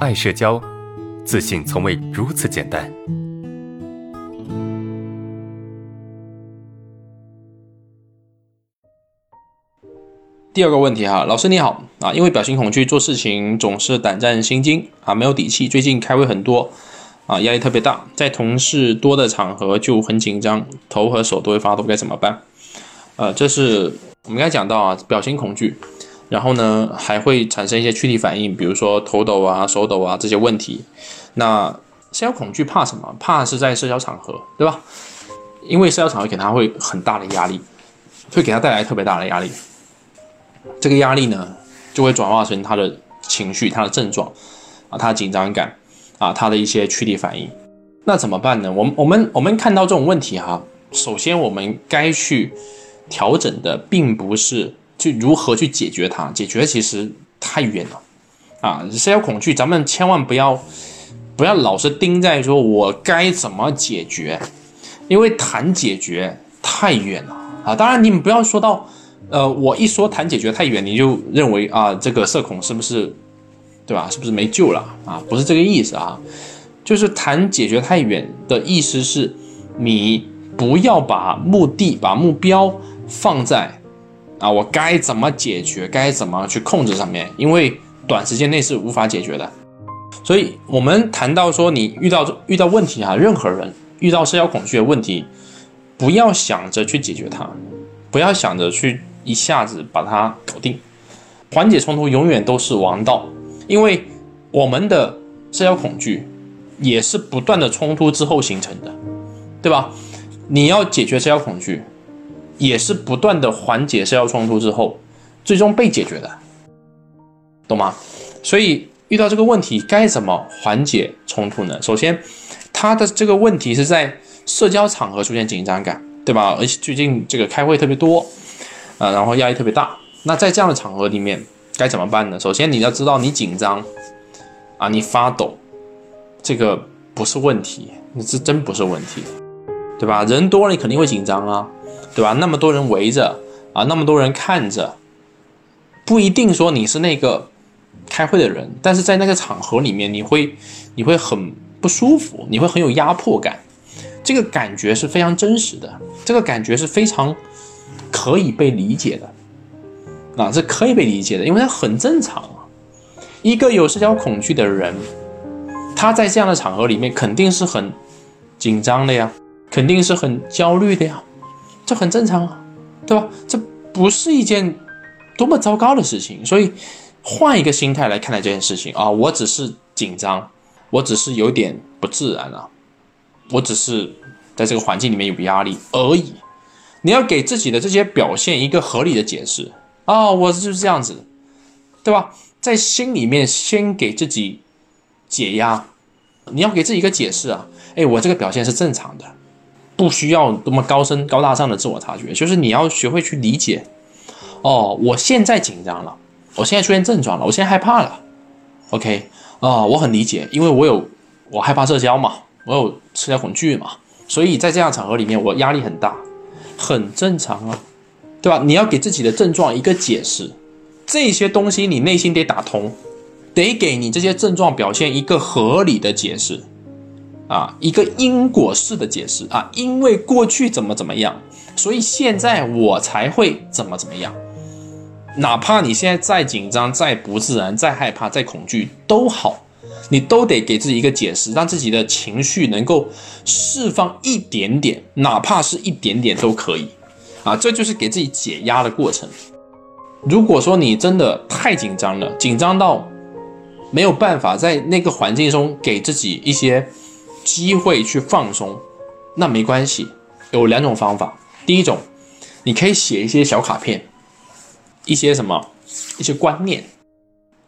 爱社交，自信从未如此简单。第二个问题哈，老师你好啊，因为表情恐惧，做事情总是胆战心惊啊，没有底气。最近开会很多啊，压力特别大，在同事多的场合就很紧张，头和手都会发抖，该怎么办？呃，这是我们刚才讲到啊，表情恐惧，然后呢还会产生一些躯体反应，比如说头抖啊、手抖啊这些问题。那社交恐惧怕什么？怕是在社交场合，对吧？因为社交场合给他会很大的压力，会给他带来特别大的压力。这个压力呢，就会转化成他的情绪、他的症状啊，他的紧张感啊，他的一些躯体反应。那怎么办呢？我们我们我们看到这种问题哈，首先我们该去调整的，并不是去如何去解决它，解决其实太远了啊。社交恐惧，咱们千万不要不要老是盯在说我该怎么解决，因为谈解决太远了啊。当然，你们不要说到。呃，我一说谈解决太远，你就认为啊，这个社恐是不是，对吧？是不是没救了啊？不是这个意思啊，就是谈解决太远的意思是，你不要把目的、把目标放在啊，我该怎么解决、该怎么去控制上面，因为短时间内是无法解决的。所以，我们谈到说，你遇到遇到问题啊，任何人遇到社交恐惧的问题，不要想着去解决它，不要想着去。一下子把它搞定，缓解冲突永远都是王道，因为我们的社交恐惧也是不断的冲突之后形成的，对吧？你要解决社交恐惧，也是不断的缓解社交冲突之后，最终被解决的，懂吗？所以遇到这个问题该怎么缓解冲突呢？首先，他的这个问题是在社交场合出现紧张感，对吧？而且最近这个开会特别多。啊，然后压力特别大。那在这样的场合里面该怎么办呢？首先你要知道，你紧张啊，你发抖，这个不是问题，你这真不是问题，对吧？人多了你肯定会紧张啊，对吧？那么多人围着啊，那么多人看着，不一定说你是那个开会的人，但是在那个场合里面，你会你会很不舒服，你会很有压迫感，这个感觉是非常真实的，这个感觉是非常。可以被理解的，啊，是可以被理解的，因为它很正常啊。一个有社交恐惧的人，他在这样的场合里面肯定是很紧张的呀，肯定是很焦虑的呀，这很正常啊，对吧？这不是一件多么糟糕的事情。所以换一个心态来看待这件事情啊，我只是紧张，我只是有点不自然了，我只是在这个环境里面有压力而已。你要给自己的这些表现一个合理的解释啊，我就是这样子，对吧？在心里面先给自己解压，你要给自己一个解释啊，哎，我这个表现是正常的，不需要多么高深高大上的自我察觉，就是你要学会去理解，哦，我现在紧张了，我现在出现症状了，我现在害怕了，OK 啊，我很理解，因为我有我害怕社交嘛，我有社交恐惧嘛，所以在这样场合里面我压力很大。很正常啊，对吧？你要给自己的症状一个解释，这些东西你内心得打通，得给你这些症状表现一个合理的解释，啊，一个因果式的解释啊，因为过去怎么怎么样，所以现在我才会怎么怎么样。哪怕你现在再紧张、再不自然、再害怕、再恐惧都好。你都得给自己一个解释，让自己的情绪能够释放一点点，哪怕是一点点都可以，啊，这就是给自己解压的过程。如果说你真的太紧张了，紧张到没有办法在那个环境中给自己一些机会去放松，那没关系，有两种方法。第一种，你可以写一些小卡片，一些什么，一些观念，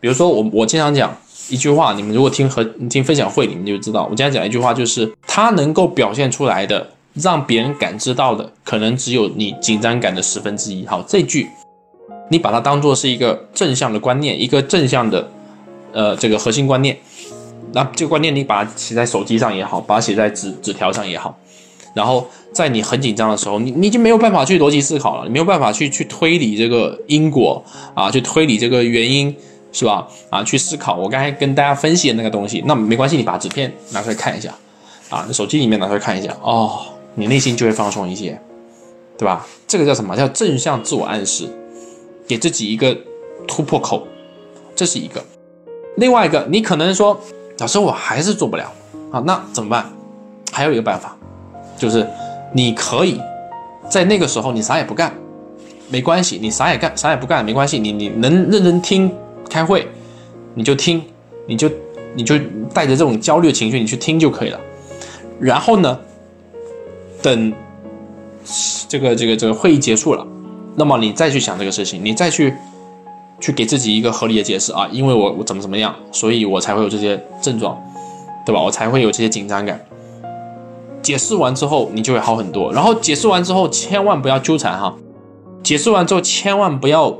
比如说我我经常讲。一句话，你们如果听和听分享会，你们就知道，我今天讲一句话，就是它能够表现出来的，让别人感知到的，可能只有你紧张感的十分之一。好，这句你把它当做是一个正向的观念，一个正向的，呃，这个核心观念。那这个观念你把它写在手机上也好，把它写在纸纸条上也好，然后在你很紧张的时候，你你已经没有办法去逻辑思考了，你没有办法去去推理这个因果啊，去推理这个原因。是吧？啊，去思考我刚才跟大家分析的那个东西，那没关系，你把纸片拿出来看一下，啊，你手机里面拿出来看一下，哦，你内心就会放松一些，对吧？这个叫什么？叫正向自我暗示，给自己一个突破口，这是一个。另外一个，你可能说，老师我还是做不了啊，那怎么办？还有一个办法，就是你可以在那个时候你啥也不干，没关系，你啥也干啥也不干没关系，你你能认真听。开会，你就听，你就你就带着这种焦虑情绪，你去听就可以了。然后呢，等这个这个这个会议结束了，那么你再去想这个事情，你再去去给自己一个合理的解释啊，因为我我怎么怎么样，所以我才会有这些症状，对吧？我才会有这些紧张感。解释完之后，你就会好很多。然后解释完之后，千万不要纠缠哈。解释完之后，千万不要。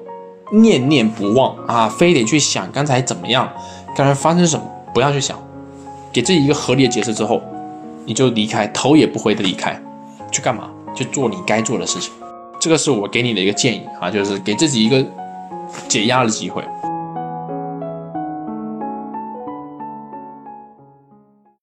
念念不忘啊，非得去想刚才怎么样，刚才发生什么，不要去想，给自己一个合理的解释之后，你就离开，头也不回的离开，去干嘛？去做你该做的事情。这个是我给你的一个建议啊，就是给自己一个解压的机会。